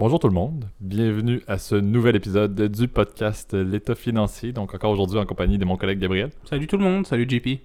Bonjour tout le monde, bienvenue à ce nouvel épisode du podcast L'État financier. Donc encore aujourd'hui en compagnie de mon collègue Gabriel. Salut tout le monde, salut JP.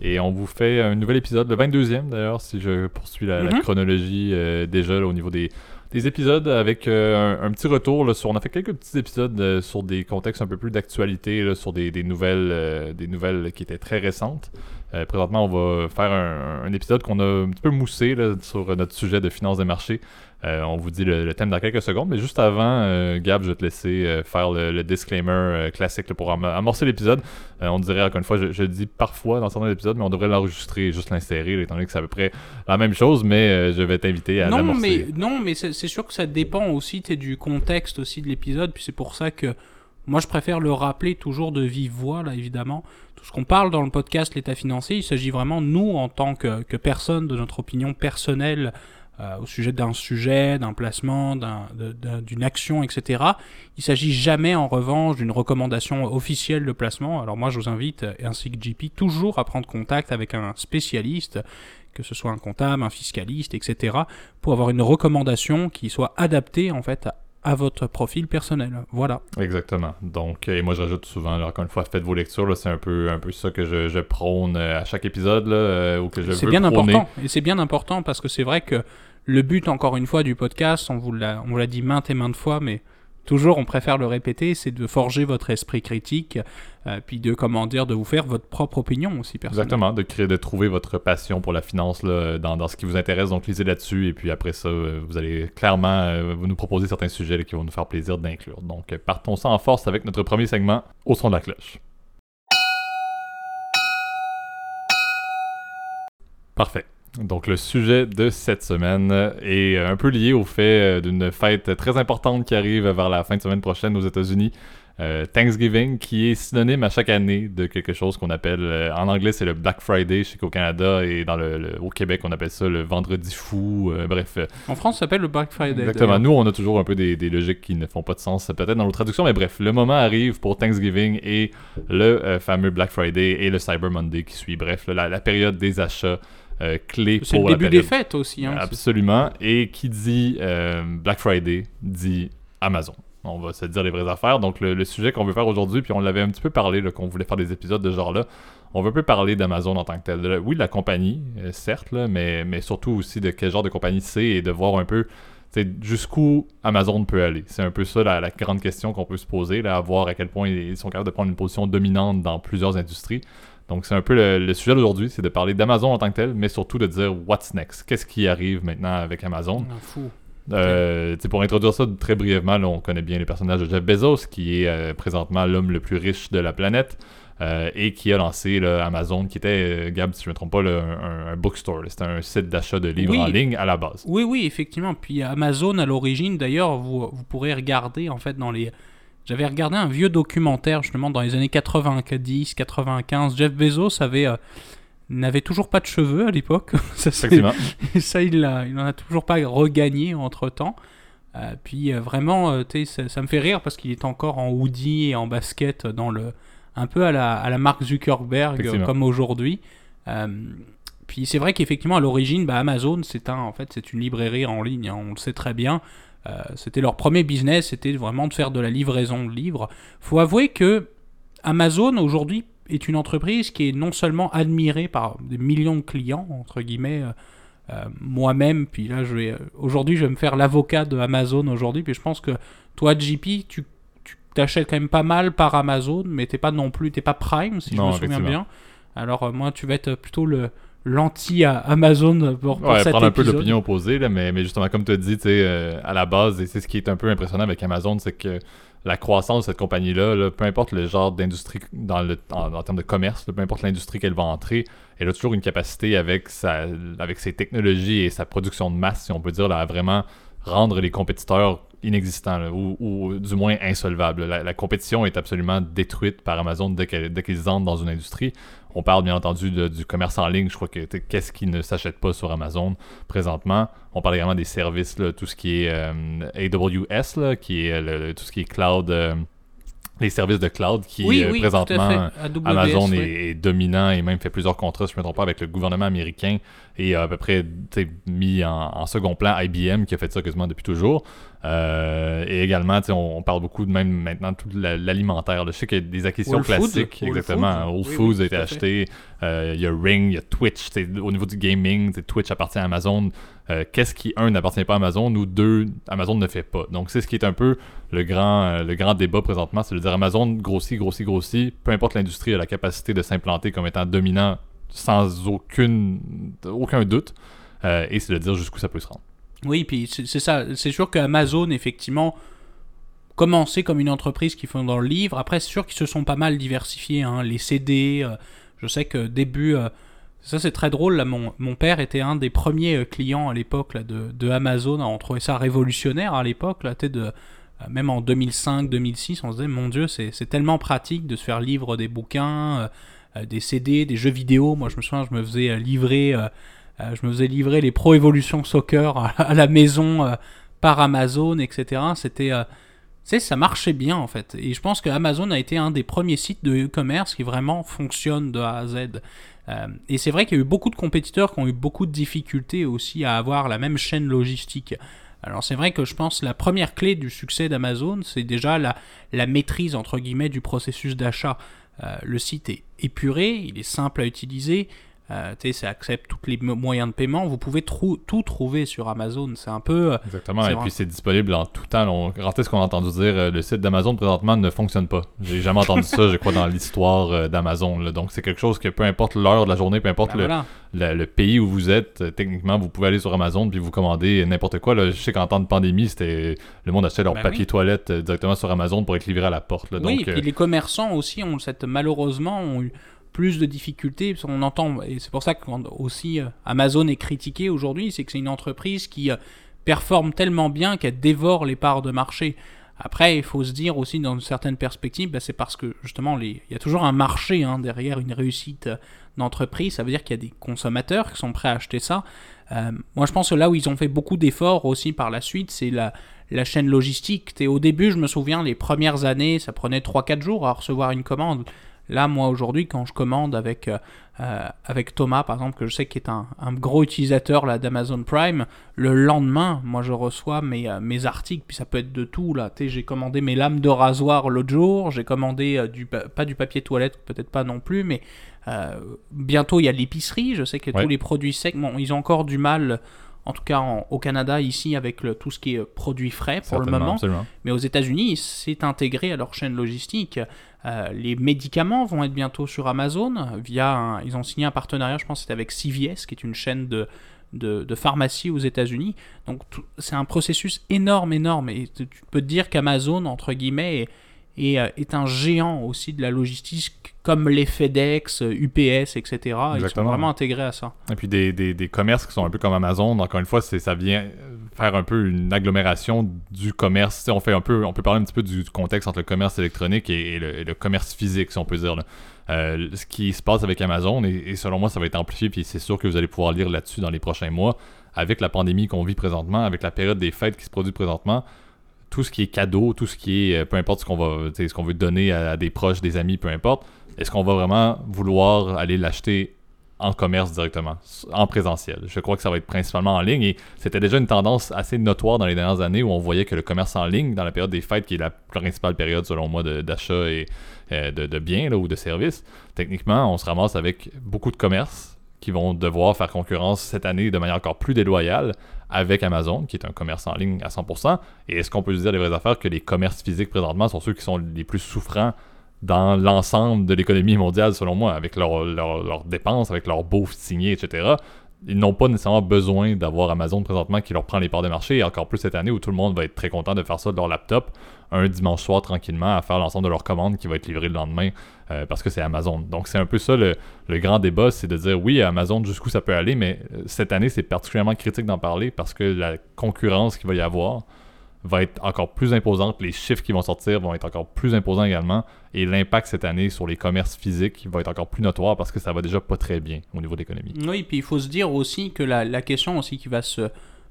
Et on vous fait un nouvel épisode, le 22e d'ailleurs, si je poursuis la, la Mhm. chronologie euh, déjà là, au niveau des, des épisodes, avec euh, un, un petit retour là, sur... On a fait quelques petits épisodes euh, sur des contextes un peu plus d'actualité, sur des, des nouvelles, euh, des nouvelles qui étaient très récentes. Euh, présentement, on va faire un, un épisode qu'on a un petit peu moussé là, sur notre sujet de finances des marchés. Euh, on vous dit le, le thème dans quelques secondes, mais juste avant, euh, Gab, je vais te laisser euh, faire le, le disclaimer classique là, pour am- amorcer l'épisode. On dirait, encore une fois, je, je le dis parfois dans certains épisodes, mais on devrait l'enregistrer et juste l'insérer, étant donné que c'est à peu près la même chose, mais je vais t'inviter à Non mais, non, mais c'est sûr que ça dépend aussi du contexte aussi de l'épisode, puis c'est pour ça que moi je préfère le rappeler toujours de vive voix, là évidemment. Ce qu'on parle dans le podcast L'État financier, il s'agit vraiment, nous, en tant que, que personne, de notre opinion personnelle euh, au sujet d'un sujet, d'un placement, d'une action, etc. Il s'agit jamais, en revanche, d'une recommandation officielle de placement. Alors moi, je vous invite, ainsi que JP, toujours à prendre contact avec un spécialiste, que ce soit un comptable, un fiscaliste, etc., pour avoir une recommandation qui soit adaptée, en fait, à, votre profil personnel. Voilà. Exactement. Donc, et moi, je rajoute souvent, là, encore une fois, faites vos lectures. C'est un peu, un peu ça que je, je prône euh, à chaque épisode, là, euh, ou que je C'est bien prôner. important. Et c'est bien important parce que c'est vrai que le but, encore une fois, du podcast, on vous l'a, on vous l'a dit maintes et maintes fois, mais toujours, on préfère le répéter, c'est de forger votre esprit critique, euh, puis de, comment dire, de vous faire votre propre opinion aussi, personnelle. Exactement, de créer, de trouver votre passion pour la finance là, dans, dans ce qui vous intéresse. Donc, lisez là-dessus. Et puis après ça, euh, vous allez clairement euh, vous nous proposer certains sujets là, qui vont nous faire plaisir d'inclure. Donc, partons ça en force avec notre premier segment au son de la cloche. Parfait. Donc, le sujet de cette semaine est un peu lié au fait euh, d'une fête très importante qui arrive vers la fin de semaine prochaine aux États-Unis. Euh, Thanksgiving, qui est synonyme à chaque année de quelque chose qu'on appelle, euh, en anglais c'est le Black Friday, je sais qu'au Canada et dans le, le- au Québec on appelle ça le vendredi fou, euh, bref. En France, ça s'appelle le Black Friday. exactement, nous on a toujours un peu des, des logiques qui ne font pas de sens peut-être dans nos traductions, mais bref, le moment arrive pour Thanksgiving et le fameux Black Friday et le Cyber Monday qui suit, bref, la période des achats euh, C'est pour le début des fêtes aussi. Hein, Absolument. Et qui dit euh, Black Friday dit Amazon. On va se dire les vraies affaires. Donc, le, le sujet qu'on veut faire aujourd'hui, puis on l'avait un petit peu parlé, qu'on voulait faire des épisodes de ce genre-là. On veut un peu parler d'Amazon en tant que tel. De- oui, de la compagnie, euh, certes, là, mais, mais surtout aussi de quel genre de compagnie c'est et de voir un peu jusqu'où Amazon peut aller. C'est un peu ça la, la grande question qu'on peut se poser, là, à voir à quel point ils sont capables de prendre une position dominante dans plusieurs industries. Donc, c'est un peu le, le sujet d'aujourd'hui, c'est de parler d'Amazon en tant que tel, mais surtout de dire what's next. Qu'est-ce qui arrive maintenant avec Amazon? Ah, fou. Euh, pour introduire ça très brièvement, là, on connaît bien les personnages de Jeff Bezos, qui est euh, présentement l'homme le plus riche de la planète. euh, et qui a lancé là, Amazon, qui était, euh, Gab, si je ne me trompe pas, là, un, un bookstore. C'était un site d'achat de livres Oui. en ligne à la base. Oui, oui, effectivement. Puis Amazon, à l'origine, d'ailleurs, vous, vous pourrez regarder, en fait, dans les... J'avais regardé un vieux documentaire, justement, dans les années 90, 95. Jeff Bezos avait... euh, n'avait toujours pas de cheveux à l'époque. ça. Et ça, il n'en a toujours pas regagné entre-temps. Euh, puis euh, vraiment, euh, ça, ça me fait rire parce qu'il est encore en hoodie et en basket dans le... Un peu à la, à la marque Zuckerberg, comme aujourd'hui. Puis c'est vrai qu'effectivement, à l'origine, bah, Amazon, c'est un, en fait, c'est une librairie en ligne, hein, on le sait très bien. Euh, c'était leur premier business, c'était vraiment de faire de la livraison de livres. faut avouer que Amazon, aujourd'hui, est une entreprise qui est non seulement admirée par des millions de clients, entre guillemets, euh, euh, moi-même, puis là, je vais, aujourd'hui, je vais me faire l'avocat de Amazon aujourd'hui, puis je pense que toi, JP, tu t'achètes quand même pas mal par Amazon, mais t'es pas non plus, t'es pas Prime, si je me souviens bien. Alors, euh, moi, tu vas être plutôt le l'anti-Amazon pour, pour Ouais, cet prendre un peu l'opinion opposée, là, mais, mais justement, comme tu as dit, euh, à la base, et c'est ce qui est un peu impressionnant avec Amazon, c'est que la croissance de cette compagnie-là, là, peu importe le genre d'industrie dans le, en, en termes de commerce, là, peu importe l'industrie qu'elle va entrer, elle a toujours une capacité avec, sa, avec ses technologies et sa production de masse, si on peut dire, là, à vraiment rendre les compétiteurs inexistants là, ou, du moins insolvables. La, compétition est absolument détruite par Amazon dès qu'ils entrent dans une industrie. On parle bien entendu du commerce en ligne. Je crois que qu'est-ce qui ne s'achète pas sur Amazon présentement? On parle également des services, tout ce qui est euh, AWS, tout ce qui est cloud. euh, les services de cloud qui Oui, euh, oui, présentement. AWS, Amazon oui. est, est dominant et même fait plusieurs contrats, si je ne me trompe pas, avec le gouvernement américain et a à peu près mis en, en second plan IBM qui a fait ça quasiment depuis toujours. Euh, et également, on, on parle beaucoup de même maintenant de tout la- l'alimentaire. Je sais qu'il y a des acquisitions classiques, exactement. Whole Foods oui, a été acheté. Euh, Il y a Ring, il y a Twitch. Au niveau du gaming, Twitch appartient à Amazon. Euh, Qu'est-ce qui, un, n'appartient pas à Amazon ou deux, Amazon ne fait pas. Donc, c'est ce qui est un peu le grand, euh, le grand débat présentement. C'est de dire Amazon grossit, grossit, grossit. Peu importe l'industrie, a la capacité de s'implanter comme étant dominant sans aucune, aucun doute. Euh, et c'est de dire jusqu'où ça peut se rendre. Oui, puis c'est ça. C'est sûr qu'Amazon, effectivement, commençait comme une entreprise qui font dans le livre. Après, c'est sûr qu'ils se sont pas mal diversifiés. hein. Les CD, je sais que début. Ça, c'est très drôle. Là, mon, mon père était un des premiers euh, clients à l'époque de, de Amazon. On trouvait ça révolutionnaire à l'époque. Là, de, euh, même en 2005-2006, on se disait, mon Dieu, c'est tellement pratique de se faire livre des bouquins, euh, des CD, des jeux vidéo. Moi, je me souviens, je me faisais livrer. je me faisais livrer les Pro Evolution Soccer à, la maison par Amazon, etc. C'était, ça marchait bien en fait. Et je pense que Amazon a été un des premiers sites de e-commerce qui vraiment fonctionne de A à Z. Euh, et c'est vrai qu'il y a eu beaucoup de compétiteurs qui ont eu beaucoup de difficultés aussi à avoir la même chaîne logistique. Alors c'est vrai que je pense la première clé du succès d'Amazon, c'est déjà la, la maîtrise entre guillemets du processus d'achat. Euh, le site est épuré, il est simple à utiliser, euh, tu sais, ça accepte tous les mo- moyens de paiement. Vous pouvez trou- tout trouver sur Amazon. C'est un peu. euh, Exactement. Et puis c'est disponible en tout temps. On, est-ce qu'on a entendu dire euh, le site d'Amazon présentement ne fonctionne pas J'ai jamais entendu ça, je crois, dans l'histoire euh, d'Amazon. Donc c'est quelque chose que peu importe l'heure de la journée, peu importe ben le, voilà. le, le pays où vous êtes, techniquement, vous pouvez aller sur Amazon puis vous commander n'importe quoi. Là. Je sais qu'en temps de pandémie, c'était le monde achetait leur Ben papier oui. toilette directement sur Amazon pour être livré à la porte. là. oui, et puis les commerçants aussi ont cette malheureusement ont eu plus de difficultés. parce qu'on entend et c'est pour ça que aussi euh, Amazon est critiqué aujourd'hui, c'est que c'est une entreprise qui euh, performe tellement bien qu'elle dévore les parts de marché. Après, il faut se dire aussi dans une certaine perspective, bah, c'est parce que justement, il y a toujours un marché hein, derrière une réussite euh, d'entreprise. Ça veut dire qu'il y a des consommateurs qui sont prêts à acheter ça. Moi, je pense que là où ils ont fait beaucoup d'efforts aussi par la suite, c'est la, la chaîne logistique. T'es- au début, je me souviens, les premières années, ça prenait 3-4 jours à recevoir une commande. Là, moi, aujourd'hui, quand je commande avec, euh, euh, avec Thomas, par exemple, que je sais qu'il est un, un gros utilisateur là, d'Amazon Prime, le lendemain, moi, je reçois mes, euh, mes articles, puis ça peut être de tout. là. J'ai commandé mes lames de rasoir l'autre jour, j'ai commandé, euh, du, pa- pas du papier toilette, peut-être pas non plus, mais bientôt, il y a l'épicerie. Je sais que Ouais. tous les produits secs, bon, ils ont encore du mal, en tout cas en- au Canada, ici, avec le, tout ce qui est euh, produits frais pour le moment. absolument. Mais aux États-Unis, c'est intégré à leur chaîne logistique. Euh, les médicaments vont être bientôt sur Amazon via un- ils ont signé un partenariat, je pense, c'était avec CVS, qui est une chaîne de de, de pharmacie aux États-Unis. Donc c'est un processus énorme, énorme. Et tu tu peux te dire qu'Amazon, entre guillemets, est, est, euh, est un géant aussi de la logistique, comme les FedEx, euh, UPS, etc. Ils sont Exactement. vraiment intégrés à ça. Et puis des, des, des commerces qui sont un peu comme Amazon, encore une fois, ça vient faire un peu une agglomération du commerce. On fait un peu, on peut parler un petit peu du contexte entre le commerce électronique et, et le, et le commerce physique, si on peut dire. là. Euh, ce qui se passe avec Amazon, et, et selon moi, ça va être amplifié, puis c'est sûr que vous allez pouvoir lire là-dessus dans les prochains mois, avec la pandémie qu'on vit présentement, avec la période des fêtes qui se produit présentement, tout ce qui est cadeau, tout ce qui est, euh, peu importe ce qu'on va, ce qu'on veut donner à, des proches, des amis, peu importe, est-ce qu'on va vraiment vouloir aller l'acheter en commerce directement, en présentiel? Je crois que ça va être principalement en ligne et c'était déjà une tendance assez notoire dans les dernières années où on voyait que le commerce en ligne, dans la période des fêtes, qui est la principale période selon moi d'achat et euh, de, biens ou de services, techniquement, on se ramasse avec beaucoup de commerces qui vont devoir faire concurrence cette année de manière encore plus déloyale avec Amazon, qui est un commerce en ligne à 100%. Et est-ce qu'on peut se dire les vraies affaires que les commerces physiques présentement sont ceux qui sont les plus souffrants dans l'ensemble de l'économie mondiale, selon moi, avec leurs dépenses, avec leurs beaux signés, etc. Ils n'ont pas nécessairement besoin d'avoir Amazon présentement qui leur prend les parts de marché, et encore plus cette année où tout le monde va être très content de faire ça de leur laptop un dimanche soir tranquillement à faire l'ensemble de leurs commandes qui va être livré le lendemain euh, parce que c'est Amazon. Donc c'est un peu ça le, le grand débat, c'est de dire oui, Amazon jusqu'où ça peut aller, mais euh, cette année c'est particulièrement critique d'en parler parce que la concurrence qu'il va y avoir va être encore plus imposante, les chiffres qui vont sortir vont être encore plus imposants également, et l'impact cette année sur les commerces physiques va être encore plus notoire parce que ça va déjà pas très bien au niveau de l'économie. Oui, puis il faut se dire aussi que la, question aussi qui va se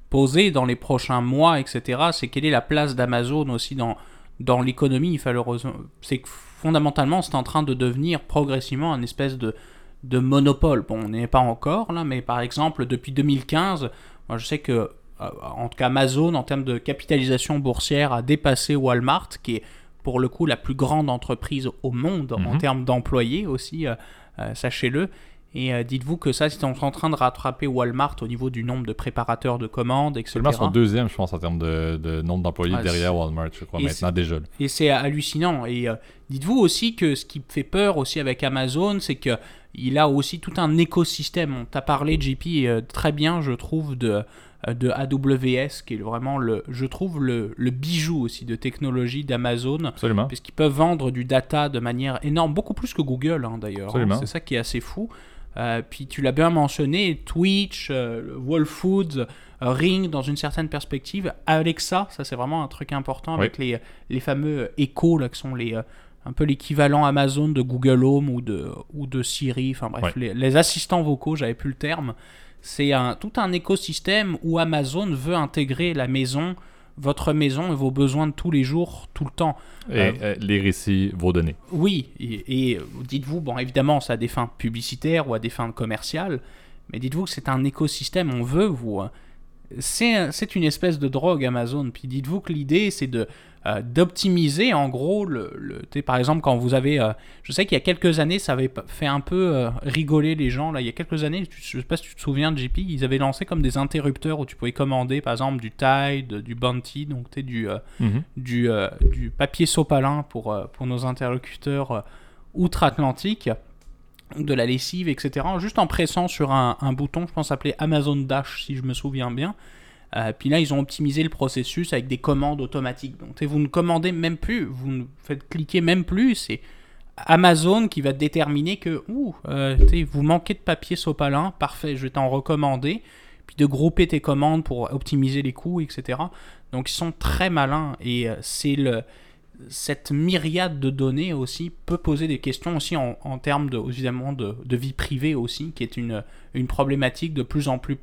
poser dans les prochains mois, etc., c'est quelle est la place d'Amazon aussi dans, dans l'économie, c'est que fondamentalement, c'est en train de devenir progressivement un espèce de, de monopole. Bon, on n'est pas encore là, mais par exemple, depuis 2015, moi, je sais que, en tout cas, Amazon, en termes de capitalisation boursière, a dépassé Walmart, qui est pour le coup la plus grande entreprise au monde en Mhm. termes d'employés aussi, euh, euh, sachez-le. Et euh, dites-vous que ça, c'est en train de rattraper Walmart au niveau du nombre de préparateurs de commandes, etc. Seulement son deuxième, je pense, en termes de, de nombre d'employés Ah, derrière Walmart, je crois, et maintenant déjà. Et c'est hallucinant. Et euh, dites-vous aussi que ce qui fait peur aussi avec Amazon, c'est que il a aussi tout un écosystème. On t'a parlé, JP, euh, très bien, je trouve, de, euh, de AWS, qui est vraiment, le, je trouve, le, le bijou aussi de technologie d'Amazon. Absolument. Puisqu'ils peuvent vendre du data de manière énorme, beaucoup plus que Google hein, d'ailleurs. hein. C'est ça qui est assez fou. Euh, puis tu l'as bien mentionné, Twitch, euh, Whole Foods, euh, Ring dans une certaine perspective. Alexa, ça c'est vraiment un truc important avec les, les fameux Echo là, qui sont les, euh, un peu l'équivalent Amazon de Google Home ou de, ou de Siri. Enfin bref, Ouais. les, les assistants vocaux, j'avais plus le terme. C'est un, tout un écosystème où Amazon veut intégrer la maison, votre maison et vos besoins de tous les jours, tout le temps. Et Euh, euh, les récits, vos données. Oui, et, et dites-vous, bon, évidemment, ça a des fins publicitaires ou à des fins commerciales, mais dites-vous que c'est un écosystème, on veut vous. C'est une espèce de drogue Amazon, puis dites-vous que l'idée c'est de euh, d'optimiser en gros le, par exemple quand vous avez euh, je sais qu'il y a quelques années ça avait fait un peu euh, rigoler les gens là. Il y a quelques années je sais pas si tu te souviens de JP ils avaient lancé comme des interrupteurs où tu pouvais commander par exemple du Tide du Bounty donc tu du Mhm. du, du papier sopalin pour, pour nos interlocuteurs outre-Atlantique, de la lessive, etc. Juste en pressant sur un, bouton, je pense appelé Amazon Dash, si je me souviens bien. Euh, puis là, ils ont optimisé le processus avec des commandes automatiques. Donc, vous ne commandez même plus, vous ne faites cliquer même plus. C'est Amazon qui va déterminer que euh, vous manquez de papier sopalin, parfait, je vais t'en recommander. Puis de grouper tes commandes pour optimiser les coûts, etc. Donc ils sont très malins et euh, c'est le cette myriade de données aussi peut poser des questions aussi en, termes de évidemment de, vie privée aussi qui est une, une problématique de plus en plus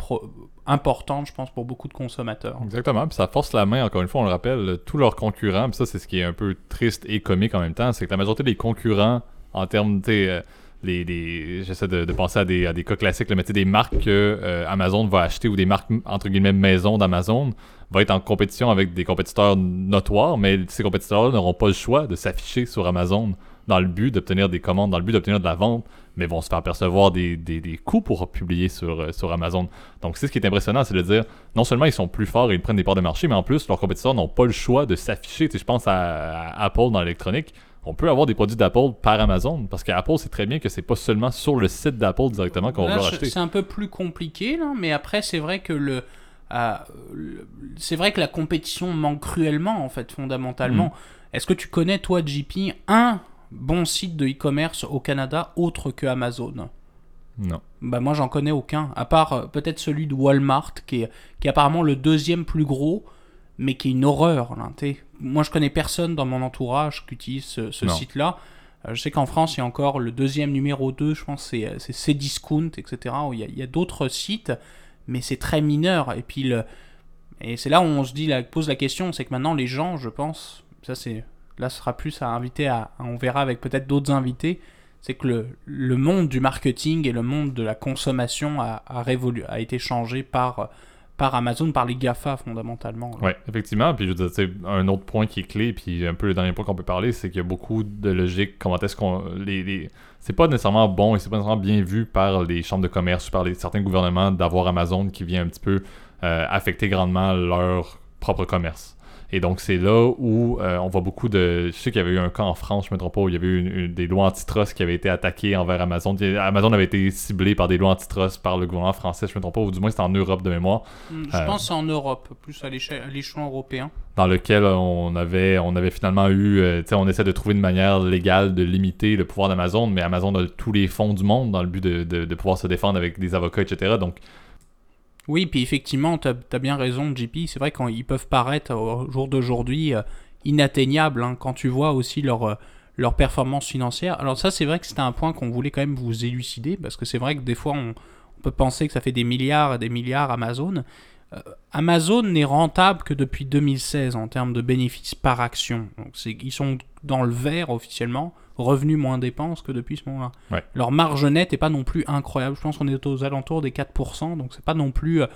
importante je pense pour beaucoup de consommateurs. Exactement. Puis ça force la main, encore une fois, on le rappelle, tous leurs concurrents. Puis ça, c'est ce qui est un peu triste et comique en même temps. C'est que la majorité des concurrents, en termes, tu euh, j'essaie de, penser à des, cas classiques, là, mais des marques que euh, Amazon va acheter ou des marques, entre guillemets, maison d'Amazon, va être en compétition avec des compétiteurs notoires, mais ces compétiteurs-là n'auront pas le choix de s'afficher sur Amazon dans le but d'obtenir des commandes, dans le but d'obtenir de la vente, mais vont se faire percevoir des, coûts pour publier sur, euh, sur Amazon. Donc, c'est ce qui est impressionnant, c'est de dire, non seulement ils sont plus forts et ils prennent des parts de marché, mais en plus, leurs compétiteurs n'ont pas le choix de s'afficher. Je pense à Apple dans l'électronique. On peut avoir des produits d'Apple par Amazon, parce qu'Apple sait très bien que c'est pas seulement sur le site d'Apple directement qu'on va acheter. c'est un peu plus compliqué là, mais après c'est vrai que le euh, c'est vrai que la compétition manque cruellement en fait fondamentalement. Mm. Est-ce que tu connais toi JP un bon site de e-commerce au Canada autre que Amazon? Non. Bah moi j'en connais aucun, à part euh, peut-être celui de Walmart qui est, qui est apparemment le deuxième plus gros, mais qui est une horreur. Là. Moi je connais personne dans mon entourage qui utilise ce, site-là. Euh, je sais qu'en France il y a encore le deuxième numéro 2, je pense c'est, euh, Cdiscount, etc. où il y a, d'autres sites, mais c'est très mineur. Et puis le, et c'est là où on se dit, pose la question, c'est que maintenant les gens, je pense, ça c'est, là ce sera plus à inviter à, on verra avec peut-être d'autres invités, c'est que le, le monde du marketing et le monde de la consommation a, a, révolu, a été changé par, par Amazon, par les GAFA fondamentalement. Ouais, effectivement. Puis je veux dire, un autre point qui est clé, puis un peu le dernier point qu'on peut parler, c'est qu'il y a beaucoup de logique. Comment est-ce qu'on. Les, les... C'est pas nécessairement bon et c'est pas nécessairement bien vu par les chambres de commerce ou par les, certains gouvernements d'avoir Amazon qui vient un petit peu euh, affecter grandement leur propre commerce. Et donc, c'est là où euh, on voit beaucoup de. Je sais qu'il y avait eu un cas en France, je me trompe pas, où il y avait eu une- une- des lois antitrust qui avaient été attaquées envers Amazon. Amazon avait été ciblé par des lois antitrust par le gouvernement français, je me trompe pas, ou du moins c'était en Europe de mémoire Hmm, Je Euh, pense que c'est en Europe, plus à l'éche- à l'échelon européen. dans lequel on avait, on avait finalement eu, euh, tu sais, on essaie de trouver une manière légale de limiter le pouvoir d'Amazon, mais Amazon a tous les fonds du monde dans le but de, de- de pouvoir se défendre avec des avocats, etc. Donc, Oui, puis effectivement, tu as, bien raison, JP. C'est vrai qu'ils peuvent paraître au jour d'aujourd'hui euh, inatteignables hein, quand tu vois aussi leur, euh, leur performance financière. Alors ça, c'est vrai que c'était un point qu'on voulait quand même vous élucider, parce que c'est vrai que des fois, on, peut penser que ça fait des milliards et des milliards Amazon. Amazon n'est rentable que depuis 2016 en termes de bénéfices par action. Donc ils sont dans le vert officiellement, revenus moins dépenses que depuis ce moment-là. Ouais. Leur marge nette n'est pas non plus incroyable. Je pense qu'on est aux alentours des 4%, donc c'est pas non plus euh,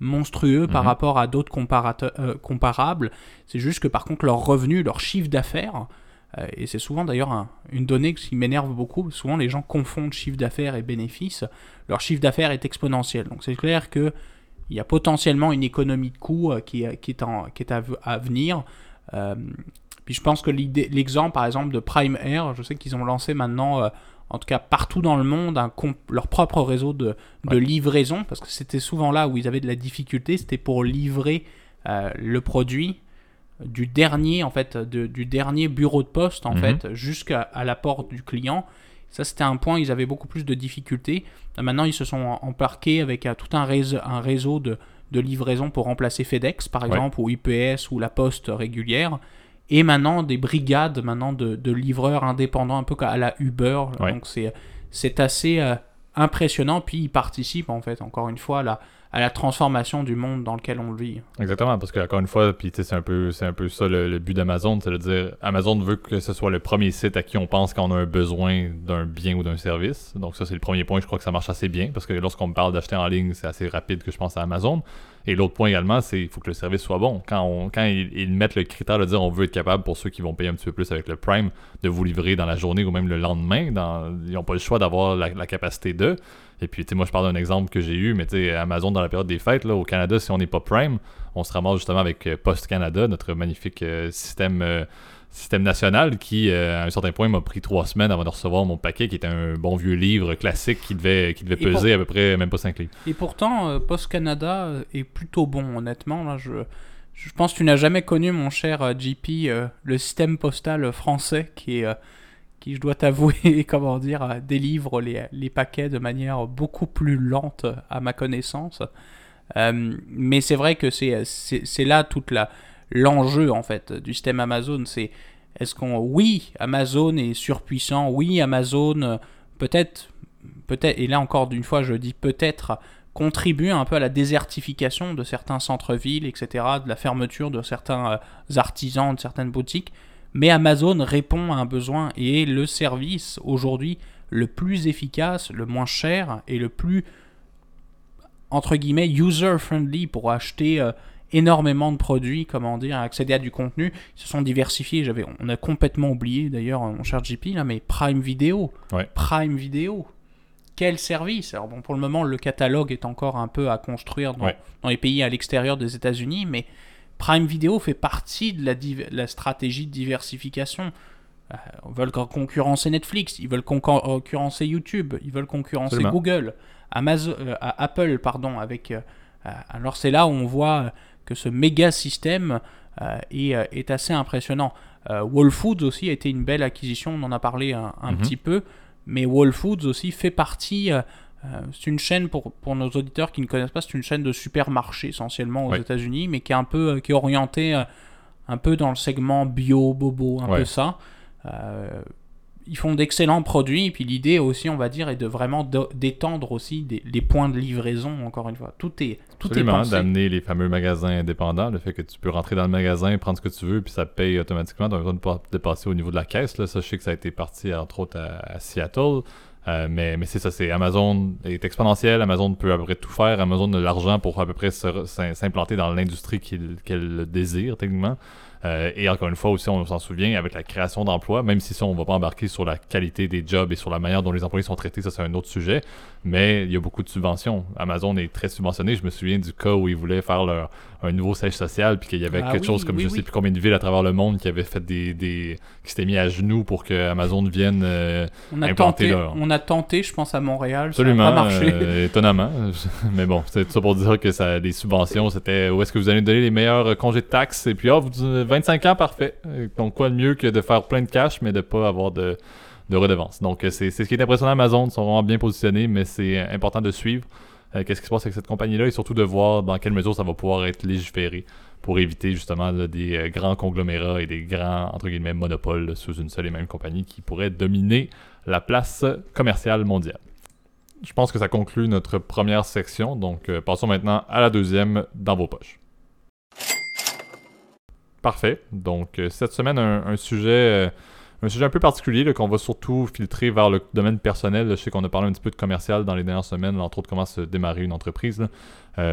monstrueux par Mhm. rapport à d'autres euh, comparables. C'est juste que par contre leur revenu, leur chiffre d'affaires, euh, et c'est souvent d'ailleurs un- une donnée qui m'énerve beaucoup, souvent les gens confondent chiffre d'affaires et bénéfices, leur chiffre d'affaires est exponentiel. Donc c'est clair que il y a potentiellement une économie de coût euh, qui, est- qui est, en- qui est à venir. Puis je pense que l'exemple, par exemple, de Prime Air, je sais qu'ils ont lancé maintenant, euh, en tout cas partout dans le monde, un leur propre réseau de, de Ouais. livraison, parce que c'était souvent là où ils avaient de la difficulté, c'était pour livrer euh, le produit du dernier, en fait, de- du dernier bureau de poste, en Mhm. fait, jusqu'à la porte du client. Ça, c'était un point, ils avaient beaucoup plus de difficultés. Maintenant, ils se sont embarqués avec euh, tout un réseau, un réseau de, de livraison pour remplacer FedEx, par Ouais. exemple, ou UPS, ou la poste régulière. Et maintenant, des brigades maintenant de, de livreurs indépendants, un peu à la Uber. Ouais. Donc, c'est, c'est assez euh, impressionnant. Puis, ils participent, en fait, encore une fois, à la, à la transformation du monde dans lequel on vit. Exactement, parce que encore une fois, c'est un peu, c'est un peu ça le, but d'Amazon, c'est de dire Amazon veut que ce soit le premier site à qui on pense qu'on a un besoin d'un bien ou d'un service. Donc ça, c'est le premier point. Je crois que ça marche assez bien parce que lorsqu'on me parle d'acheter en ligne, c'est assez rapide que je pense à Amazon. Et l'autre point également, c'est qu'il faut que le service soit bon. Quand, on, quand ils, mettent le critère de dire on veut être capable pour ceux qui vont payer un petit peu plus avec le Prime de vous livrer dans la journée ou même le lendemain, ils n'ont pas le choix d'avoir la, la capacité de. Et puis, tu sais, moi, je parle d'un exemple que j'ai eu, mais tu sais, Amazon, dans la période des fêtes, là, au Canada, si on n'est pas Prime, on se ramasse justement avec euh, Post Canada, notre magnifique euh, système, euh, système national qui, euh, à un certain point, m'a pris trois semaines avant de recevoir mon paquet, qui était un bon vieux livre classique qui devait, qui devait Et peser à peu près même pas 5 livres. Et pourtant, Post Canada est plutôt bon, honnêtement. Là, je, je pense que tu n'as jamais connu, mon cher JP, le système postal français qui est, qui, je dois t'avouer, comment dire, euh, délivre les, paquets de manière beaucoup plus lente, à ma connaissance. Euh, mais c'est vrai que c'est, là toute l'enjeu en fait du système Amazon. C'est est-ce qu'on, oui, Amazon est surpuissant, oui, Amazon euh, peut-être, peut-être, et là encore d'une fois, je dis peut-être contribue un peu à la désertification de certains centres-villes, etc., de la fermeture de certains artisans, de certaines boutiques. Mais Amazon répond à un besoin et est le service aujourd'hui le plus efficace, le moins cher et le plus, entre guillemets, user-friendly pour acheter euh, énormément de produits, comment dire, accéder à du contenu. Ils se sont diversifiés. J'avais, on a complètement oublié d'ailleurs, mon cher JP, là, mais Prime Video. Ouais. Prime Video. Quel service? Alors bon, pour le moment, le catalogue est encore un peu à construire dans, Ouais. dans les pays à l'extérieur des États-Unis, mais Prime Video fait partie de la, stratégie de diversification. Euh, ils veulent con- concurrencer Netflix, ils veulent con- concurrencer YouTube, ils veulent concurrencer Absolument. Google, Amazon, euh, Apple, pardon, avec. euh, euh, alors c'est là où on voit euh, que ce méga système euh, est, euh, est assez impressionnant. Euh, Whole Foods aussi a été une belle acquisition, on en a parlé un, un Mhm. petit peu, mais Whole Foods aussi fait partie. Euh, c'est une chaîne pour, pour nos auditeurs qui ne connaissent pas, c'est une chaîne de supermarché essentiellement aux. États-Unis, mais qui est un peu euh, qui est orientée euh, un peu dans le segment bio, bobo, un Ouais. peu ça. Euh, ils font d'excellents produits, et puis l'idée aussi, on va dire, est de vraiment d'étendre aussi des- les points de livraison, encore une fois. Tout est, tout est Absolument, pensé. d'amener les fameux magasins indépendants, le fait que tu peux rentrer dans le magasin, prendre ce que tu veux, puis ça te paye automatiquement, tu besoin de pas dépasser au niveau de la caisse. Là. Ça, je sais que ça a été parti, entre autres, à, à Seattle. Euh, mais mais c'est ça, c'est Amazon est exponentiel, Amazon peut à peu près tout faire, Amazon a l'argent pour à peu près s'implanter dans l'industrie qu'elle désire techniquement. Euh, et encore une fois aussi, on s'en souvient, avec la création d'emplois, même si ça, on va pas embarquer sur la qualité des jobs et sur la manière dont les employés sont traités, ça c'est un autre sujet, mais il y a beaucoup de subventions. Amazon est très subventionné. Je me souviens du cas où ils voulaient faire leur, un nouveau siège social, puis qu'il y avait Ah quelque oui, chose comme oui, je oui. sais plus combien de villes à travers le monde qui avaient fait des. des qui s'étaient mis à genoux pour que Amazon vienne. euh, On a, implanter tenté, leur- on a tenté, je pense, à Montréal. Absolument, Ça pas marché. euh, étonnamment. Mais bon, c'est tout ça pour dire que ça, les subventions, c'était où est-ce que vous allez donner les meilleurs euh, congés de taxes? Et puis ah, vous, euh, 25 ans, parfait. Donc quoi de mieux que de faire plein de cash, mais de pas avoir de, de redevances. Donc c'est ce qui est impressionnant. Amazon ils sont vraiment bien positionnés, mais c'est important de suivre euh, qu'est-ce qui se passe avec cette compagnie-là? Et surtout de voir dans quelle mesure ça va pouvoir être légiféré pour éviter justement des euh, grands conglomérats et des grands entre guillemets monopoles sous une seule et même compagnie qui pourraient dominer la place commerciale mondiale. je pense que ça conclut notre première section. Donc, euh, passons maintenant à la deuxième dans vos poches. Parfait. Donc, cette semaine, un, sujet. Euh, un sujet un peu particulier qu'on va surtout filtrer vers le domaine personnel. Je sais qu'on a parlé un petit peu de commercial dans les dernières semaines, entre autres comment se démarrer une entreprise.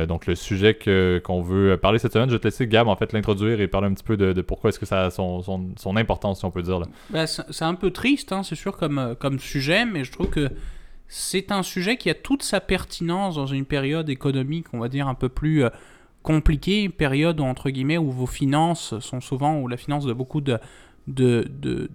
donc le sujet qu'on veut parler cette semaine, je vais te laisser Gab en fait l'introduire et parler un petit peu de, pourquoi est-ce que ça a son, son, importance, si on peut dire. Ben, c'est un peu triste, hein, c'est sûr, comme, comme sujet, mais je trouve que c'est un sujet qui a toute sa pertinence dans une période économique, on va dire, un peu plus euh, compliquée, une période entre guillemets où vos finances sont souvent, ou la finance de beaucoup de, de,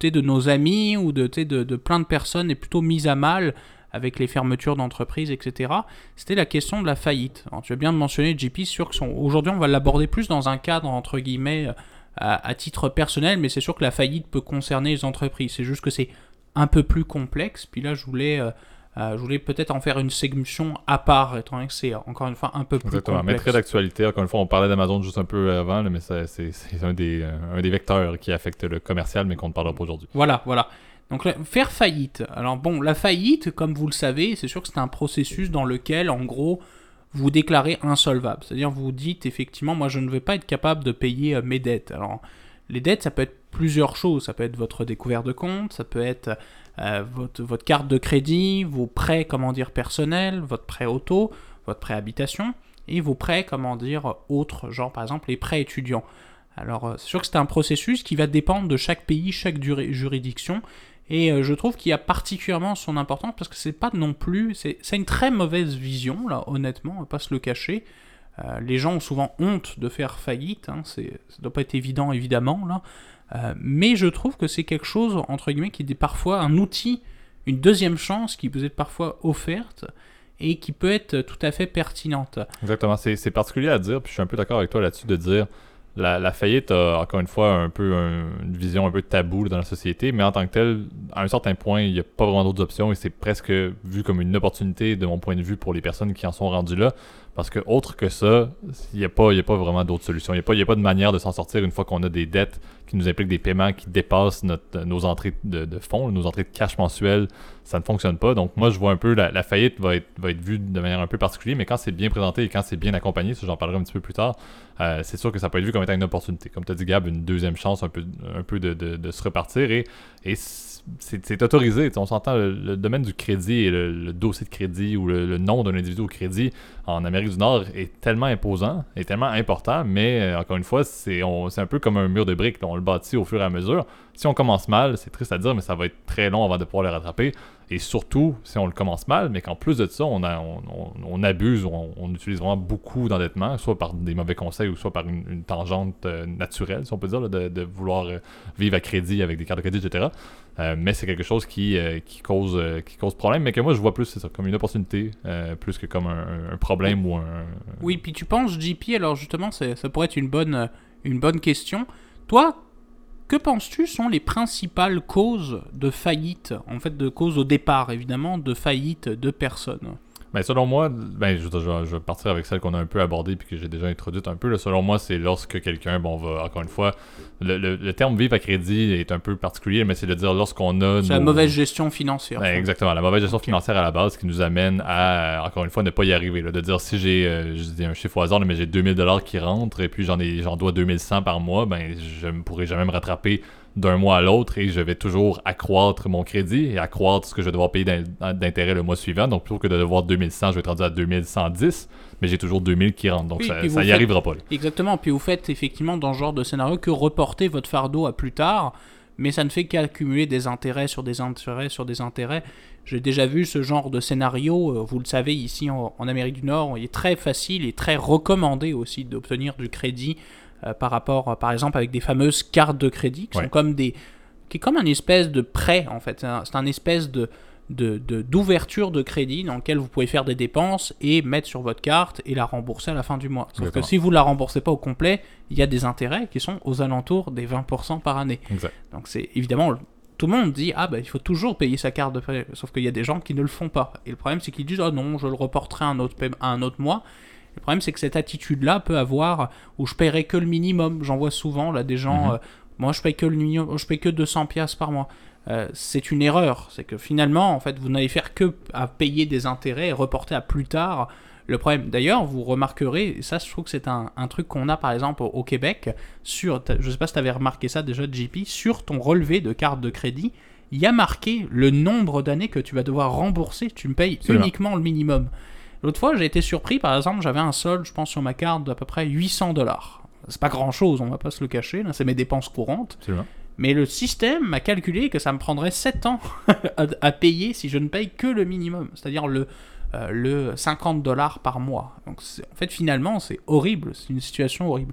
de nos amis ou de, de, de plein de personnes est plutôt mise à mal avec les fermetures d'entreprises, etc. C'était la question de la faillite. tu as bien mentionné, JP, sûr que aujourd'hui on va l'aborder plus dans un cadre entre guillemets à, à, titre personnel, mais c'est sûr que la faillite peut concerner les entreprises. C'est juste que c'est un peu plus complexe. Puis là, je voulais, euh, euh, je voulais peut-être en faire une segmentation à part, étant donné que c'est encore une fois un peu plus Exactement. complexe. très d'actualité. Encore une fois, on parlait d'Amazon juste un peu avant, mais c'est un des, euh, un des vecteurs qui affecte le commercial, mais qu'on ne parlera pas aujourd'hui. Voilà, voilà. Donc faire faillite. Alors bon, la faillite, comme vous le savez, c'est sûr que c'est un processus dans lequel, en gros, vous déclarez insolvable. C'est-à-dire vous dites effectivement, moi je ne vais pas être capable de payer mes dettes. Alors les dettes, ça peut être plusieurs choses. Ça peut être votre découvert de compte, ça peut être euh, votre, carte de crédit, vos prêts, comment dire, personnels, votre prêt auto, votre prêt habitation, et vos prêts, comment dire, autres, genre par exemple les prêts étudiants. Alors euh, c'est sûr que c'est un processus qui va dépendre de chaque pays, chaque juridiction, et euh, je trouve qu'il y a particulièrement son importance parce que c'est pas non plus, c'est une très mauvaise vision là, honnêtement, on va pas se le cacher. Les gens ont souvent honte de faire faillite, hein, ça doit pas être évident évidemment là, euh, mais je trouve que c'est quelque chose entre guillemets qui est parfois un outil, une deuxième chance qui peut être parfois offerte et qui peut être tout à fait pertinente. Exactement, c'est particulier à dire, puis je suis un peu d'accord avec toi là-dessus de dire la, faillite a encore une fois un peu une vision un peu tabou dans la société, mais en tant que tel, à un certain point, il n'y a pas vraiment d'autres options et c'est presque vu comme une opportunité de mon point de vue pour les personnes qui en sont rendues là. Parce que autre que ça, il n'y a, pas, a pas vraiment d'autres solutions. Il n'y a, a pas de manière de s'en sortir une fois qu'on a des dettes qui nous impliquent des paiements qui dépassent notre, nos entrées de, fonds, nos entrées de cash mensuelles. Ça ne fonctionne pas. Donc moi, je vois un peu la, faillite va être, va être vue de manière un peu particulière, mais quand c'est bien présenté et quand c'est bien accompagné, ça j'en parlerai un petit peu plus tard, euh, c'est sûr que ça peut être vu comme étant une opportunité. Comme tu as dit, Gab, une deuxième chance un peu, un peu de, de, se repartir. Et, et c'est autorisé. On s'entend le, domaine du crédit et le, dossier de crédit ou le, nom d'un individu au crédit en Amérique du Nord est tellement imposant, est tellement important, mais euh, encore une fois, c'est un peu comme un mur de briques. On le bâtit au fur et à mesure. Si on commence mal, c'est triste à dire, mais ça va être très long avant de pouvoir le rattraper. Et surtout, si on le commence mal, mais qu'en plus de ça, on, abuse, on, utilise vraiment beaucoup d'endettement, soit par des mauvais conseils ou soit par une, tangente euh, naturelle, si on peut dire, de, vouloir euh, vivre à crédit avec des cartes de crédit, etc. Euh, mais c'est quelque chose qui, cause, qui cause problème, mais que moi je vois plus comme une opportunité, plus que comme un, problème ou un. Oui, puis tu penses, JP, alors justement, ça pourrait être une bonne, une bonne question. Toi, que penses-tu sont les principales causes de faillite, en fait de causes au départ évidemment, de faillite de personnes? Ben, selon moi, ben, je, vais partir avec celle qu'on a un peu abordée puis que j'ai déjà introduite un peu. selon moi, c'est lorsque quelqu'un, bon, va, encore une fois, le, terme vivre à crédit est un peu particulier, mais c'est de dire lorsqu'on a. C'est la mauvaise gestion financière. Ben, exactement, la mauvaise gestion financière à la base qui nous amène à, encore une fois, ne pas y arriver. de dire si j'ai, euh, je dis un chiffre au hasard, mais j'ai 2000 dollars qui rentrent et puis j'en, ai, j'en dois 2100 par mois, ben, je ne pourrai jamais me rattraper d'un mois à l'autre et je vais toujours accroître mon crédit et accroître ce que je vais devoir payer d'intérêt le mois suivant. Donc, plutôt que de devoir 2100, je vais être rendu à 2110, mais j'ai toujours 2000 qui rentrent. Donc, ça, n'y arrivera pas. Exactement. Puis, vous faites effectivement dans ce genre de scénario que reporter votre fardeau à plus tard, mais ça ne fait qu'accumuler des intérêts sur des intérêts sur des intérêts. J'ai déjà vu ce genre de scénario, euh, vous le savez, ici en, en Amérique du Nord, il est très facile et très recommandé aussi d'obtenir du crédit euh, par rapport, euh, par exemple, avec des fameuses cartes de crédit qui sont comme des, qui est comme un espèce de prêt en fait. C'est un, espèce de d'ouverture de, crédit dans lequel vous pouvez faire des dépenses et mettre sur votre carte et la rembourser à la fin du mois. Sauf que si vous la remboursez pas au complet, il y a des intérêts qui sont aux alentours des 20% par année. Donc c'est évidemment tout le monde dit ah ben il faut toujours payer sa carte de prêt, sauf qu'il y a des gens qui ne le font pas. Et le problème c'est qu'ils disent ah non je le reporterai un autre à un autre mois le problème, c'est que cette attitude-là peut avoir où je paierai que le minimum. J'en vois souvent là des gens, mhm. euh, moi je paye que le minimum, je paye que 200 pièces par mois. Euh, c'est une erreur. C'est que finalement, en fait, vous n'allez faire que à payer des intérêts et reporter à plus tard le problème. D'ailleurs, vous remarquerez, et ça, je trouve que c'est un, un truc qu'on a par exemple au, au Québec, sur, je sais pas si tu avais remarqué ça déjà, JP, sur ton relevé de carte de crédit, il y a marqué le nombre d'années que tu vas devoir rembourser. Tu me payes Absolument. uniquement le minimum. L'autre fois, j'ai été surpris, par exemple, j'avais un solde, je pense, sur ma carte d'à peu près 800 dollars. C'est pas grand chose, on va pas se le cacher, là, c'est mes dépenses courantes. Absolument. Mais le système m'a calculé que ça me prendrait 7 ans à, à payer si je ne paye que le minimum, c'est-à-dire le, euh, le 50 dollars par mois. Donc en fait, finalement, c'est horrible, c'est une situation horrible.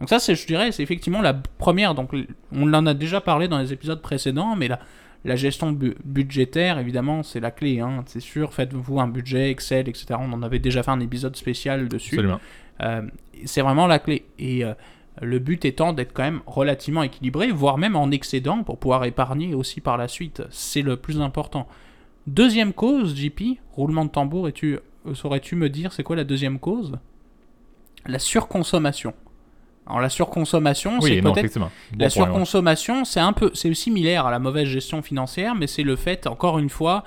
Donc ça, c'est, je dirais, c'est effectivement la première. Donc on en a déjà parlé dans les épisodes précédents, mais la, la gestion bu- budgétaire, évidemment, c'est la clé. Hein, c'est sûr, faites-vous un budget, Excel, etc. On en avait déjà fait un épisode spécial dessus. Euh, c'est vraiment la clé. Et euh, le but étant d'être quand même relativement équilibré, voire même en excédent pour pouvoir épargner aussi par la suite. C'est le plus important. Deuxième cause, JP, roulement de tambour, et tu euh, saurais-tu me dire c'est quoi la deuxième cause? La surconsommation. Alors la surconsommation, Oui, c'est peut-être la surconsommation, c'est un peu, c'est similaire à la mauvaise gestion financière, mais c'est le fait, encore une fois,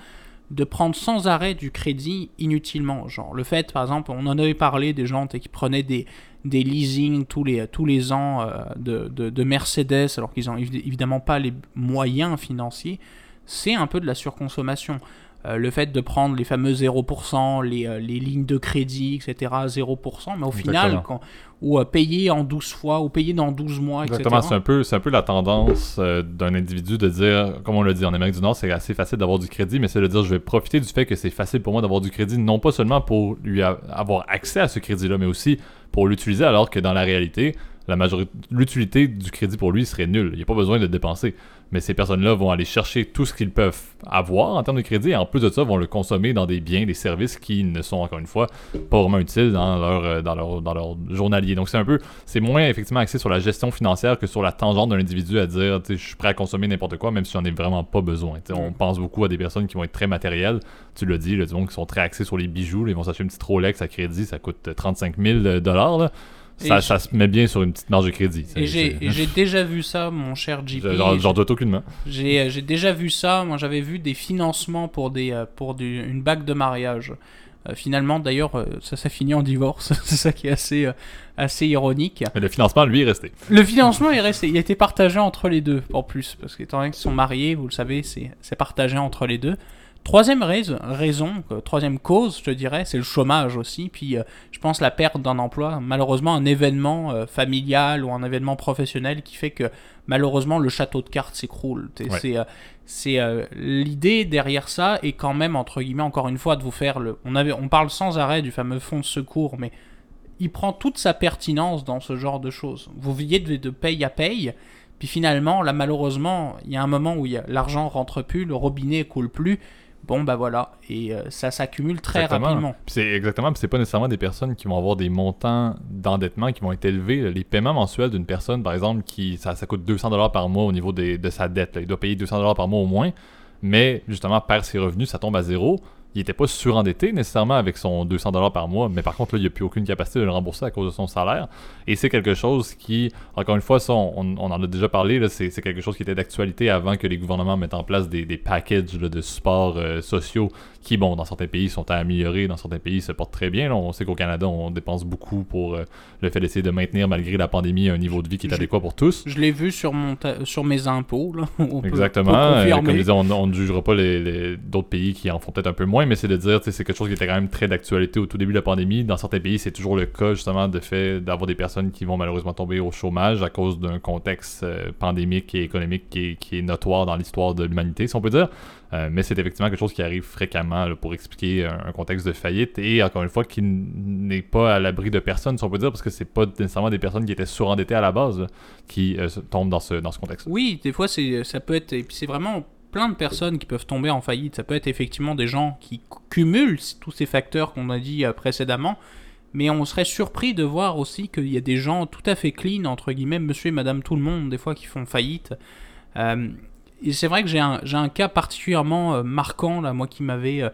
de prendre sans arrêt du crédit inutilement. Genre le fait, par exemple, on en avait parlé des gens qui prenaient des, des leasing tous les, tous les ans euh, de, de, de Mercedes, alors qu'ils n'ont évidemment pas les moyens financiers. C'est un peu de la surconsommation. Euh, le fait de prendre les fameux 0%, les, euh, les lignes de crédit, etc., 0%, mais au final, quand, ou euh, payer en 12 fois, ou payer dans 12 mois, etc. Exactement, c'est un, peu, un peu la tendance d'un individu de dire, comme on l'a dit en Amérique du Nord, c'est assez facile d'avoir du crédit, mais c'est de dire je vais profiter du fait que c'est facile pour moi d'avoir du crédit, non pas seulement pour lui avoir accès à ce crédit-là, mais aussi pour l'utiliser, alors que dans la réalité, la majorité, l'utilité du crédit pour lui serait nulle. Il n'y a pas besoin de le dépenser. Mais ces personnes-là vont aller chercher tout ce qu'ils peuvent avoir en termes de crédit et en plus de ça, vont le consommer dans des biens, des services qui ne sont encore une fois pas vraiment utiles dans leur, euh, dans leur, dans leur journalier. Donc c'est un peu c'est moins effectivement axé sur la gestion financière que sur la tangente d'un individu à dire je suis prêt à consommer n'importe quoi même si j'en ai vraiment pas besoin. On Mm. pense beaucoup à des personnes qui vont être très matérielles. Tu l'as dit, là, du monde qui sont très axés sur les bijoux. là, ils vont s'acheter une petite Rolex à crédit, ça coûte euh, 35 000 dollars. Ça, ça se met bien sur une petite marge de crédit. Et j'ai déjà vu ça, mon cher JP. J'en doute aucunement. J'ai euh, j'ai déjà vu ça. Moi, j'avais vu des financements pour, des, euh, pour du- une bague de mariage. Euh, finalement, d'ailleurs, euh, ça s'est fini en divorce. C'est ça qui est assez, euh, assez ironique. Mais le financement, lui, est resté. Le financement est resté. Il a été partagé entre les deux, en plus. Parce qu'étant donné qu'ils sont mariés, vous le savez, c'est partagé entre les deux. Troisième raison, raison euh, troisième cause, je te dirais, c'est le chômage aussi. Puis euh, je pense la perte d'un emploi. Malheureusement, un événement euh, familial ou un événement professionnel qui fait que malheureusement le château de cartes s'écroule. Ouais. C'est euh, c'est l'idée derrière ça est quand même entre guillemets encore une fois de vous faire le. On avait, on parle sans arrêt du fameux fonds de secours, mais il prend toute sa pertinence dans ce genre de choses. Vous vivez de, de paye à paye, puis finalement, là, malheureusement, il y a un moment où l'argent rentre plus, le robinet coule plus. Bon, bah voilà, et euh, ça s'accumule très Exactement. rapidement. C'est exactement, c'est pas nécessairement des personnes qui vont avoir des montants d'endettement qui vont être élevés. Les paiements mensuels d'une personne, par exemple, qui ça, ça coûte 200 dollars par mois au niveau des- de sa dette. là. Il doit payer 200 dollars par mois au moins, mais justement perd ses revenus, ça tombe à zéro. Il était pas surendetté nécessairement avec son 200 dollars par mois, mais par contre là, il n'y a plus aucune capacité de le rembourser à cause de son salaire. Et c'est quelque chose qui, encore une fois, on, en a déjà parlé, c'est, quelque chose qui était d'actualité avant que les gouvernements mettent en place des, packages de supports euh, sociaux qui, bon, dans certains pays sont à améliorer, dans certains pays se portent très bien. Là, on sait qu'au Canada, on dépense beaucoup pour euh, le fait d'essayer de maintenir, malgré la pandémie, un niveau de vie qui est Je- adéquat pour tous. Je l'ai vu sur, mon sur mes impôts. Là. On Exactement. peut comme je disais, on, on ne jugera pas les, les- d'autres pays qui en font peut-être un peu moins, mais c'est de dire, c'est quelque chose qui était quand même très d'actualité au tout début de la pandémie. Dans certains pays, c'est toujours le cas, justement, de fait d'avoir des personnes qui vont malheureusement tomber au chômage à cause d'un contexte euh, pandémique et économique qui est, qui est notoire dans l'histoire de l'humanité, si on peut dire. Euh, mais c'est effectivement quelque chose qui arrive fréquemment pour expliquer un, contexte de faillite et encore une fois qui n'est pas à l'abri de personne, si on peut dire, parce que c'est pas nécessairement des personnes qui étaient surendettées à la base qui euh, tombent dans ce, dans ce contexte. Oui, des fois, c'est, ça peut être. Et puis, c'est vraiment plein de personnes qui peuvent tomber en faillite. Ça peut être effectivement des gens qui cumulent tous ces facteurs qu'on a dit euh, précédemment. Mais on serait surpris de voir aussi qu'il y a des gens tout à fait clean, entre guillemets, monsieur et madame tout le monde, des fois, qui font faillite. Euh, c'est vrai que j'ai un, un cas particulièrement euh, marquant, là, moi, qui m'avait. euh,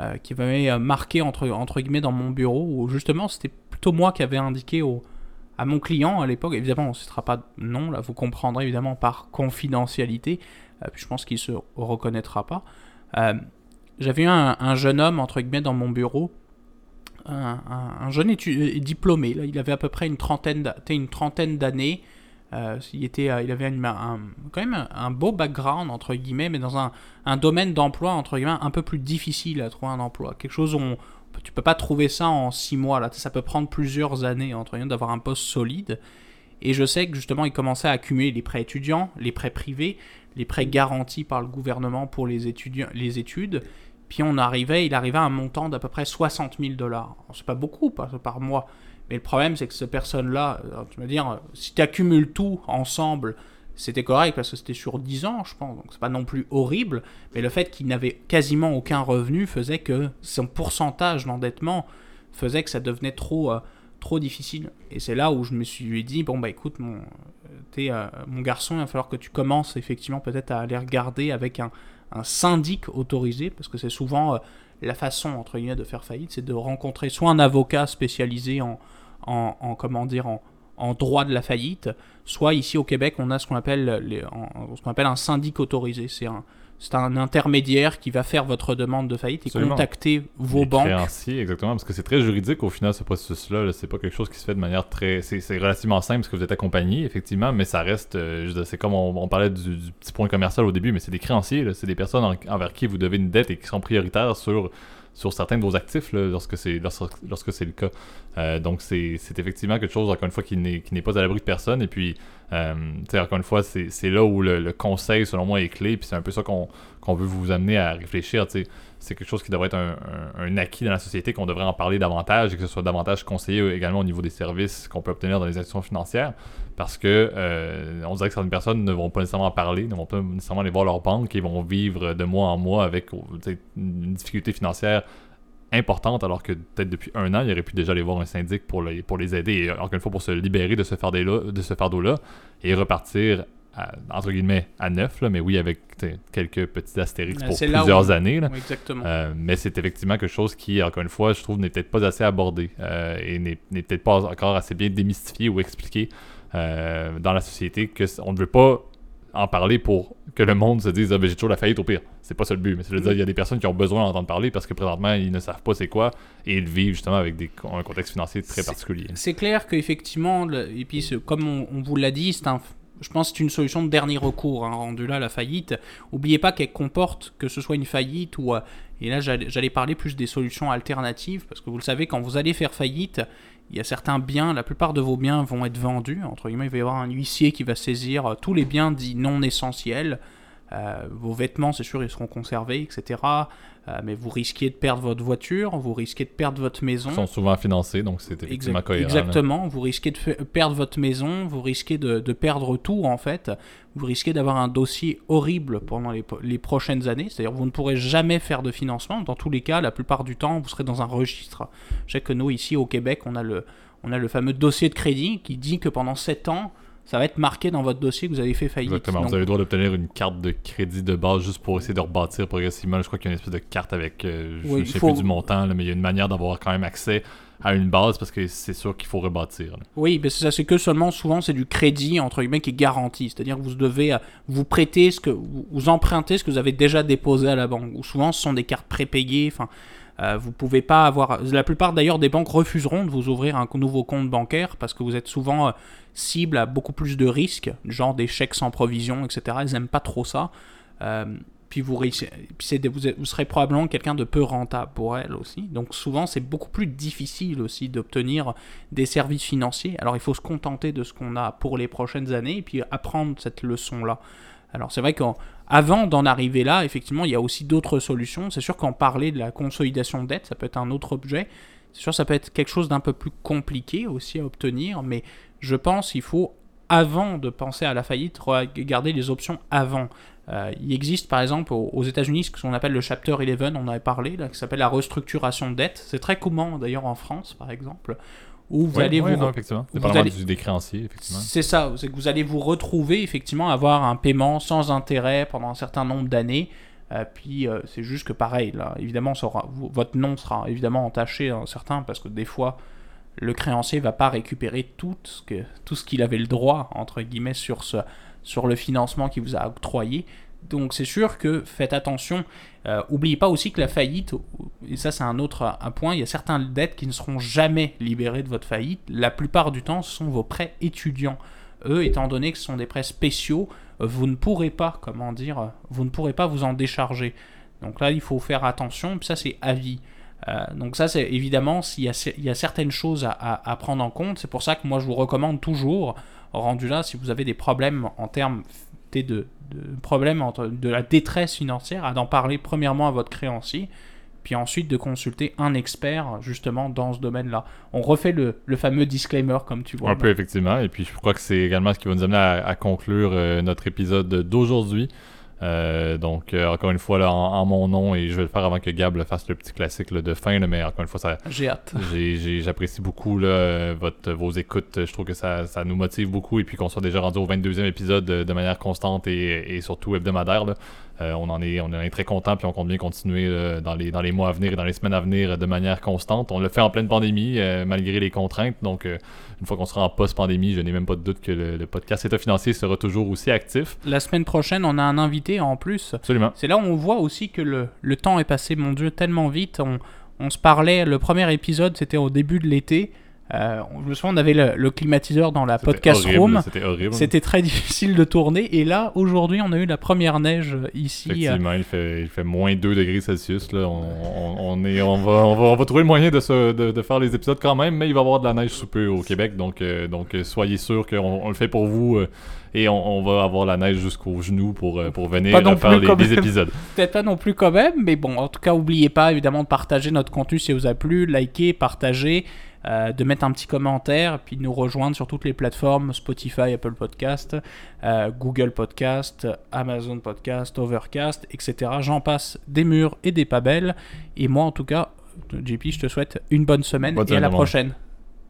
euh, marqué entre, guillemets dans mon bureau où justement c'était plutôt moi qui avais indiqué à mon client à l'époque. Évidemment, on ne citera pas de nom, là, vous comprendrez évidemment par confidentialité. Puis je pense qu'il ne se reconnaîtra pas. J'avais un, jeune homme, entre guillemets, dans mon bureau, un, jeune étudiant diplômé. Là, il avait à peu près une trentaine, une trentaine d'années. il, avait quand même un, beau background, entre guillemets, mais dans un, un domaine d'emploi, entre guillemets, un peu plus difficile à trouver un emploi. Quelque chose où on, tu peux pas trouver ça en six mois. Là. Ça peut prendre plusieurs années entre d'avoir un poste solide. Et je sais que justement, il commençait à accumuler les prêts étudiants, les prêts privés, les prêts garantis par le gouvernement pour les, étudiants, les études. Puis on arrivait, il arrivait à un montant d'à peu près 60 000 dollars. C'est pas beaucoup par mois. Mais le problème, c'est que cette personne-là, tu vas dire, si tu accumules tout ensemble, c'était correct parce que c'était sur 10 ans, je pense, donc c'est pas non plus horrible, mais le fait qu'il n'avait quasiment aucun revenu faisait que son pourcentage d'endettement faisait que ça devenait trop, euh, trop difficile. Et c'est là où je me suis dit, bon bah écoute, mon, euh, mon garçon, il va falloir que tu commences effectivement peut-être à aller regarder avec un, un syndic autorisé, parce que c'est souvent euh, la façon, entre guillemets, de faire faillite, c'est de rencontrer soit un avocat spécialisé en, en, en comment dire, en, en droit de la faillite, soit ici au Québec, on a ce qu'on appelle, les, ce qu'on appelle un syndic autorisé. C'est un, c'est un intermédiaire qui va faire votre demande de faillite et contacter vos les banques. Créanciers, exactement, parce que c'est très juridique au final ce processus-là. c'est pas quelque chose qui se fait de manière très. C'est, relativement simple parce que vous êtes accompagné, effectivement, mais ça reste. Euh, c'est comme on, parlait du, petit point commercial au début, mais c'est des créanciers, c'est des personnes envers qui vous devez une dette et qui sont prioritaires sur sur certains de vos actifs lorsque c'est lorsque, c'est le cas. Euh, donc c'est effectivement quelque chose, encore une fois, qui n'est pas à l'abri de personne. Et puis, euh, encore une fois, c'est là où le, conseil, selon moi, est clé. Puis c'est un peu ça qu'on veut vous amener à réfléchir. C'est quelque chose qui devrait être un, acquis dans la société, qu'on devrait en parler davantage et que ce soit davantage conseillé également au niveau des services qu'on peut obtenir dans les institutions financières. Parce que euh, on dirait que certaines personnes ne vont pas nécessairement en parler, ne vont pas nécessairement aller voir leur banque et vont vivre de mois en mois avec une difficulté financière importante, alors que peut-être depuis un an, il aurait pu déjà aller voir un syndic pour, les, pour les aider, encore une fois pour se libérer de ce fardeau-là, et repartir entre guillemets à neuf, là, mais oui, avec quelques petits astérix pour plusieurs années. Là. exactement. Euh, mais c'est effectivement quelque chose qui, encore une fois, je trouve, n'est peut-être pas assez abordé euh, et n'est peut-être pas encore assez bien démystifié ou expliqué euh, dans la société que on ne veut pas en parler pour que le monde se dise ah, ben, j'ai toujours la faillite au pire. C'est pas ça le but, mais c'est de dire il y a des personnes qui ont besoin d'entendre parler parce que présentement ils ne savent pas c'est quoi et ils vivent justement avec des, un contexte financier très particulier. C'est clair qu'effectivement, et puis comme on, on vous l'a dit, c'est un je pense que c'est une solution de dernier recours, hein, rendu là la faillite. N'oubliez pas qu'elle comporte, que ce soit une faillite ou... Euh, et là j'allais parler plus des solutions alternatives, parce que vous le savez, quand vous allez faire faillite, il y a certains biens, la plupart de vos biens vont être vendus. Entre guillemets, il va y avoir un huissier qui va saisir euh, tous les biens dits non essentiels. Euh, vos vêtements, c'est sûr, ils seront conservés, etc. Euh, mais vous risquez de perdre votre voiture, vous risquez de perdre votre maison. Ils sont souvent financés, donc c'est effectivement cohérent. Exactement, vous risquez de perdre votre maison, vous risquez de, perdre tout en fait. Vous risquez d'avoir un dossier horrible pendant les, les prochaines années, c'est-à-dire vous ne pourrez jamais faire de financement. Dans tous les cas, la plupart du temps, vous serez dans un registre. Je sais que nous, ici au Québec, on a le, on a le fameux dossier de crédit qui dit que pendant 7 ans, ça va être marqué dans votre dossier que vous avez fait faillite. Exactement. Vous avez le droit d'obtenir une carte de crédit de base juste pour essayer de rebâtir progressivement. Je crois qu'il y a une espèce de carte avec, euh, je ne sais plus du montant, mais il y a une manière d'avoir quand même accès à une base parce que c'est sûr qu'il faut rebâtir. Oui, mais ça, c'est que seulement souvent c'est du crédit entre guillemets qui est garanti. C'est-à-dire que vous devez euh, vous prêter ce que vous, empruntez ce que vous avez déjà déposé à la banque. Ou souvent ce sont des cartes prépayées. Enfin, euh, vous pouvez pas avoir. La plupart d'ailleurs des banques refuseront de vous ouvrir un nouveau compte bancaire parce que vous êtes souvent cible à beaucoup plus de risques, genre des chèques sans provision, etc. Ils n'aiment pas trop ça. Euh, puis vous, vous, serez probablement quelqu'un de peu rentable pour elles aussi. Donc souvent, c'est beaucoup plus difficile aussi d'obtenir des services financiers. Alors il faut se contenter de ce qu'on a pour les prochaines années et puis apprendre cette leçon-là. Alors c'est vrai qu'avant d'en arriver là, effectivement, il y a aussi d'autres solutions. C'est sûr qu'en parler de la consolidation de dette, ça peut être un autre objet. C'est sûr, ça peut être quelque chose d'un peu plus compliqué aussi à obtenir, mais je pense qu'il faut, avant de penser à la faillite, regarder les options avant. Euh, il existe par exemple aux, États-Unis ce qu'on appelle le Chapter 11, on en avait parlé, là, qui s'appelle la restructuration de dette. C'est très commun d'ailleurs en France par exemple. Où vous allez vous, effectivement. des créanciers, effectivement. C'est ça, c'est que vous allez vous retrouver effectivement avoir un paiement sans intérêt pendant un certain nombre d'années. Euh, puis euh, c'est juste que pareil, là, évidemment, votre nom sera évidemment entaché, hein, certain, parce que des fois, le créancier va pas récupérer tout ce que tout ce qu'il avait le droit entre guillemets sur ce sur le financement qu'il vous a octroyé. Donc c'est sûr que faites attention. Euh, oubliez pas aussi que la faillite, et ça c'est un autre point, il y a certaines dettes qui ne seront jamais libérées de votre faillite. La plupart du temps, ce sont vos prêts étudiants. Eux, étant donné que ce sont des prêts spéciaux, vous ne pourrez pas, comment dire, vous ne pourrez pas vous en décharger. Donc là, il faut faire attention. ça, c'est. Euh, donc ça, c'est évidemment, s'il y, il y, a certaines choses à, prendre en compte. C'est pour ça que moi, je vous recommande toujours, rendu là, si vous avez des problèmes en termes de, de problèmes entre, de la détresse financière, à d'en parler premièrement à votre créancier, puis ensuite de consulter un expert justement dans ce domaine-là. On refait le, fameux disclaimer comme tu vois. Un peu effectivement, et puis je crois que c'est également ce qui va nous amener à, conclure euh, notre épisode d'aujourd'hui. Euh, donc, euh, encore une fois, là, en, mon nom, et je vais le faire avant que Gab le fasse le petit classique de fin, mais encore une fois, ça. J'ai hâte. J'apprécie beaucoup là, votre, vos écoutes. Je trouve que ça, ça nous motive beaucoup, et puis qu'on soit déjà rendu au 22e épisode de, manière constante et, et surtout hebdomadaire. Euh, on, en est, on est très content, puis on compte bien continuer dans, les, dans les mois à venir et dans les semaines à venir de manière constante. On le fait en pleine pandémie, malgré les contraintes. Donc, une fois qu'on sera en post-pandémie, je n'ai même pas de doute que le, podcast État financier sera toujours aussi actif. La semaine prochaine, on a un invité en plus. Absolument. C'est là où on voit aussi que le, le temps est passé, mon Dieu, tellement vite. On, on se parlait, le premier épisode, c'était au début de l'été. Euh, je me souviens, on avait le, climatiseur dans la podcast room. C'était horrible. C'était très difficile de tourner. Et là, aujourd'hui, on a eu la première neige ici. Effectivement, il, fait, il fait moins 2 degrés Celsius. Là. On, est, on, va, on, va, trouver le moyen de, se, de, faire les épisodes quand même, mais il va y avoir de la neige sous peu au Québec. Donc, euh, donc soyez sûr qu'on le fait pour vous. Euh, et on, va avoir la neige jusqu'aux genoux pour, pour venir faire les, épisodes. Peut-être pas non plus quand même, mais bon, en tout cas, n'oubliez pas évidemment de partager notre contenu si vous a plu, liker, partager. Euh, de mettre un petit commentaire, puis de nous rejoindre sur toutes les plateformes Spotify, Apple Podcast, euh, Google Podcast, Amazon Podcast, Overcast, etc. J'en passe des murs et des pas belles. Et moi, en tout cas, JP, je te souhaite une bonne semaine et à la prochaine.